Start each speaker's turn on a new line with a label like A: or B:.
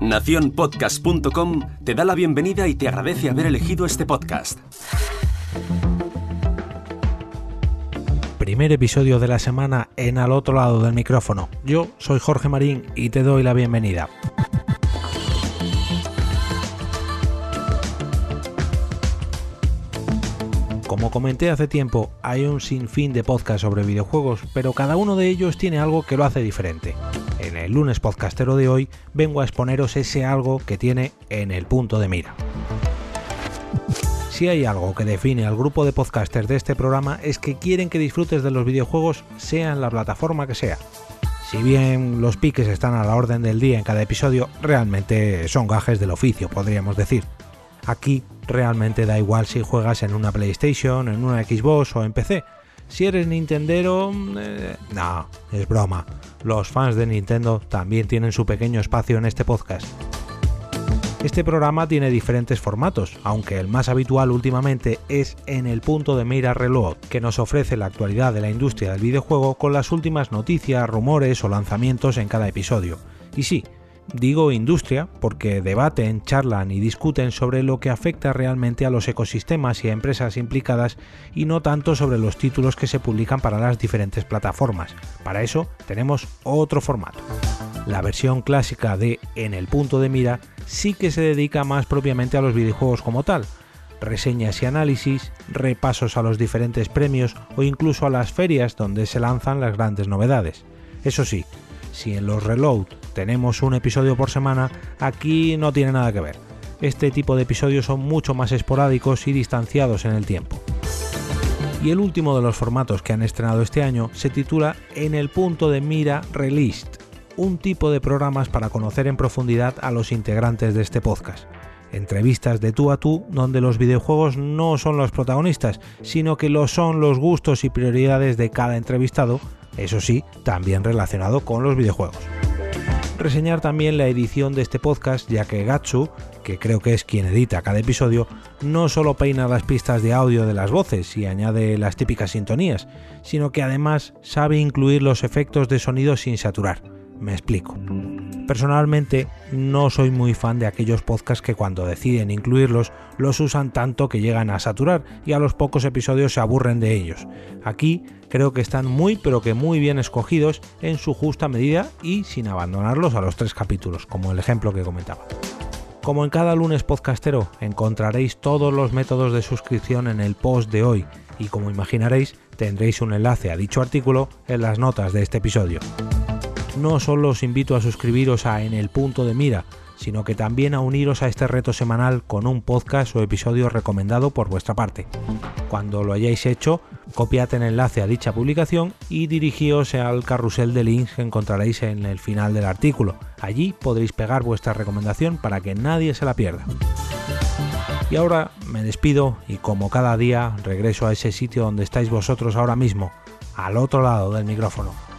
A: Naciónpodcast.com te da la bienvenida y te agradece haber elegido este podcast.
B: Primer episodio de la semana en al otro lado del micrófono. Yo soy Jorge Marín y te doy la bienvenida. Como comenté hace tiempo, hay un sinfín de podcasts sobre videojuegos, pero cada uno de ellos tiene algo que lo hace diferente. En el lunes podcastero de hoy vengo a exponeros ese algo que tiene en el punto de mira. Si hay algo que define al grupo de podcasters de este programa es que quieren que disfrutes de los videojuegos sea en la plataforma que sea. Si bien los piques están a la orden del día en cada episodio, realmente son gajes del oficio, podríamos decir. Aquí realmente da igual si juegas en una PlayStation, en una Xbox o en PC. Si eres Nintendero, eh, no, es broma. Los fans de Nintendo también tienen su pequeño espacio en este podcast. Este programa tiene diferentes formatos, aunque el más habitual últimamente es en el punto de mira Reload, que nos ofrece la actualidad de la industria del videojuego con las últimas noticias, rumores o lanzamientos en cada episodio. Y sí, Digo industria porque debaten, charlan y discuten sobre lo que afecta realmente a los ecosistemas y a empresas implicadas y no tanto sobre los títulos que se publican para las diferentes plataformas. Para eso tenemos otro formato. La versión clásica de En el punto de mira sí que se dedica más propiamente a los videojuegos como tal, reseñas y análisis, repasos a los diferentes premios o incluso a las ferias donde se lanzan las grandes novedades. Eso sí, si en los reload tenemos un episodio por semana, aquí no tiene nada que ver. Este tipo de episodios son mucho más esporádicos y distanciados en el tiempo. Y el último de los formatos que han estrenado este año se titula En el punto de mira Released, un tipo de programas para conocer en profundidad a los integrantes de este podcast. Entrevistas de tú a tú donde los videojuegos no son los protagonistas, sino que lo son los gustos y prioridades de cada entrevistado, eso sí, también relacionado con los videojuegos reseñar también la edición de este podcast, ya que Gatsu, que creo que es quien edita cada episodio, no solo peina las pistas de audio de las voces y añade las típicas sintonías, sino que además sabe incluir los efectos de sonido sin saturar. Me explico. Personalmente no soy muy fan de aquellos podcasts que cuando deciden incluirlos los usan tanto que llegan a saturar y a los pocos episodios se aburren de ellos. Aquí creo que están muy pero que muy bien escogidos en su justa medida y sin abandonarlos a los tres capítulos, como el ejemplo que comentaba. Como en cada lunes podcastero, encontraréis todos los métodos de suscripción en el post de hoy y como imaginaréis tendréis un enlace a dicho artículo en las notas de este episodio no solo os invito a suscribiros a En el punto de mira, sino que también a uniros a este reto semanal con un podcast o episodio recomendado por vuestra parte. Cuando lo hayáis hecho, copiad el enlace a dicha publicación y dirigíos al carrusel de links que encontraréis en el final del artículo. Allí podréis pegar vuestra recomendación para que nadie se la pierda. Y ahora me despido y como cada día regreso a ese sitio donde estáis vosotros ahora mismo, al otro lado del micrófono.